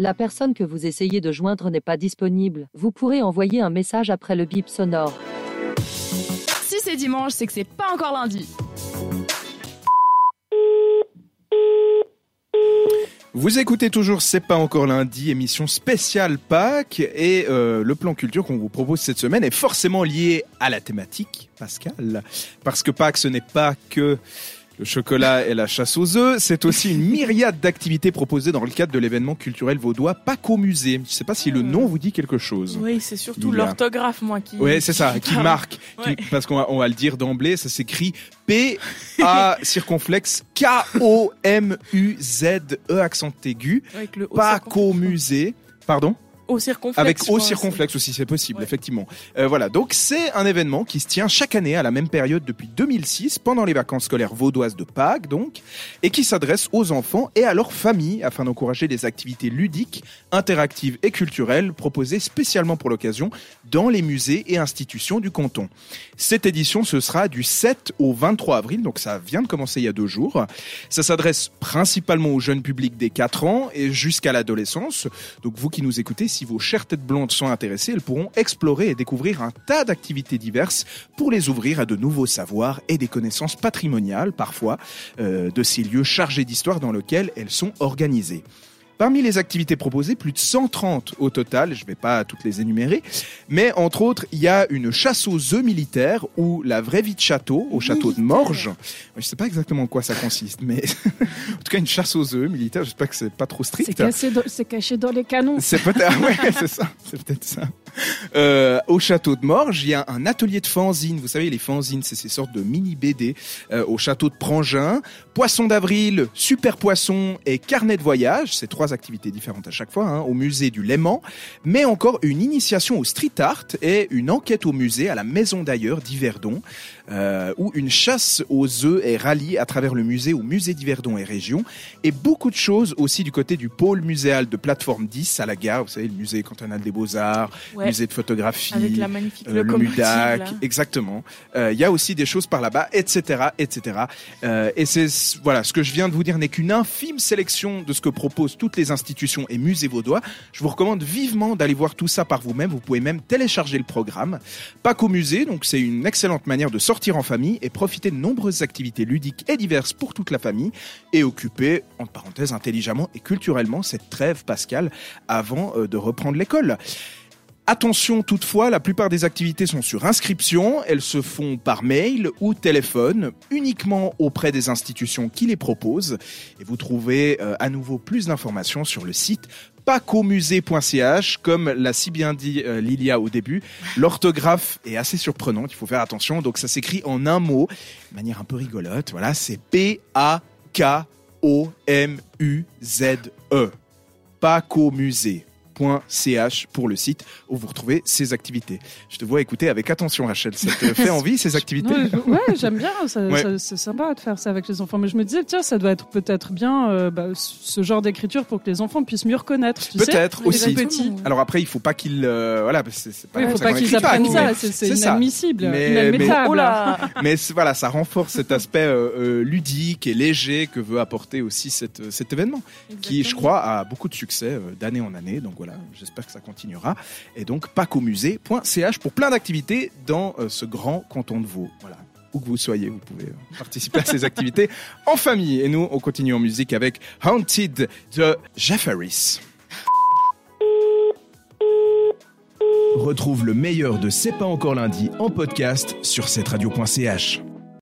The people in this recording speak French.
La personne que vous essayez de joindre n'est pas disponible. Vous pourrez envoyer un message après le bip sonore. Si c'est dimanche, c'est que c'est pas encore lundi. Vous écoutez toujours C'est pas encore lundi, émission spéciale Pâques et euh, le plan culture qu'on vous propose cette semaine est forcément lié à la thématique, Pascal, parce que Pâques ce n'est pas que le chocolat et la chasse aux œufs, c'est aussi une myriade d'activités proposées dans le cadre de l'événement culturel vaudois Pâques au musée. Je ne sais pas si le nom vous dit quelque chose. Oui, c'est surtout l'orthographe, moi, qui. Oui, c'est ça, qui marque, qui- parce qu'on va, on va le dire d'emblée, ça s'écrit P A circonflexe K O M U Z E accent aigu, Pâques au musée. Pardon? Au circonflexe. avec au circonflexe aussi, c'est possible, Ouais. effectivement. Euh, voilà, donc c'est un événement qui se tient chaque année à la même période depuis 2006, pendant les vacances scolaires vaudoises de Pâques, donc, et qui s'adresse aux enfants et à leurs familles afin d'encourager des activités ludiques, interactives et culturelles proposées spécialement pour l'occasion dans les musées et institutions du canton. Cette édition, ce sera du 7 au 23 avril, donc ça vient de commencer il y a deux jours. Ça s'adresse principalement au jeune public des 4 ans et jusqu'à l'adolescence. Donc vous qui nous écoutez, si vos chères têtes blondes sont intéressées, elles pourront explorer et découvrir un tas d'activités diverses pour les ouvrir à de nouveaux savoirs et des connaissances patrimoniales parfois euh, de ces lieux chargés d'histoire dans lesquels elles sont organisées. Parmi les activités proposées, plus de 130 au total, je ne vais pas toutes les énumérer, mais entre autres, il y a une chasse aux œufs militaires ou la vraie vie de château, au château de Morges. Je ne sais pas exactement en quoi ça consiste, mais en tout cas une chasse aux œufs militaires, j'espère que c'est pas trop strict. c'est caché dans les canons. C'est peut-être ouais, c'est ça, c'est peut-être ça. Euh, au château de Morges, il y a un atelier de fanzine. Vous savez, les fanzines, c'est ces sortes de mini BD. Euh, au château de Prangin, Poisson d'avril, Super Poisson et Carnet de voyage. C'est trois activités différentes à chaque fois. hein, au musée du Léman, mais encore une initiation au street art et une enquête au musée à la Maison d'ailleurs d'Yverdon, euh, où une chasse aux œufs est ralliée à travers le musée au musée d'Yverdon et région et beaucoup de choses aussi du côté du pôle muséal de plateforme 10 à la gare, vous savez, le musée cantonal des beaux-arts, Ouais. musée de photographie, Avec la magnifique euh, le. MUDAC, exactement. Euh, Il y a aussi des choses par là-bas, etc., etc. Euh, et c'est voilà, ce que je viens de vous dire n'est qu'une infime sélection de ce que proposent toutes les institutions et musées vaudois. Je vous recommande vivement d'aller voir tout ça par vous-même. Vous pouvez même télécharger le programme. Pas qu'au musée, donc c'est une excellente manière de sortir en famille et profiter de nombreuses activités ludiques et diverses pour toute la famille et occuper, entre parenthèses, intelligemment et culturellement cette trêve pascale avant euh, de reprendre l'école. Attention toutefois, la plupart des activités sont sur inscription, elles se font par mail ou téléphone, uniquement auprès des institutions qui les proposent. Et vous trouvez euh, à nouveau plus d'informations sur le site pacomusée.ch, comme l'a si bien dit euh, Lilia au début. L'orthographe est assez surprenante, il faut faire attention. Donc ça s'écrit en un mot, de manière un peu rigolote. Voilà, c'est P-A-K-O-M-U-Z-E. Pacomusée. .ch pour le site où vous retrouvez ces activités. Je te vois écouter avec attention Rachel, ça te fait envie ces activités ouais, j'aime bien. Ouais. c'est sympa de faire ça avec les enfants. Mais je me disais, tiens, ça doit être peut-être bien euh, bah, ce genre d'écriture pour que les enfants puissent mieux reconnaître. Peut-être aussi. petits. Alors après, il faut pas qu'ils euh, voilà, c'est pas Oui, faut pas qu'ils apprennent ça. C'est inadmissible, Mais-. Oh là Mais c'est- voilà, ça renforce cet aspect euh, euh, ludique et léger que veut apporter aussi cette, cet événement, qui, je crois, a beaucoup de succès d'année en année. Donc voilà, j'espère que ça continuera. Et donc, pacomusée.ch pour plein d'activités dans euh, ce grand canton de Vaud. Voilà. Où que vous soyez, vous pouvez euh, participer à ces activités en famille. Et nous, on continue en musique avec Haunted de Jefferys. Retrouve le meilleur de C'est pas encore lundi en podcast sur cette radio.ch.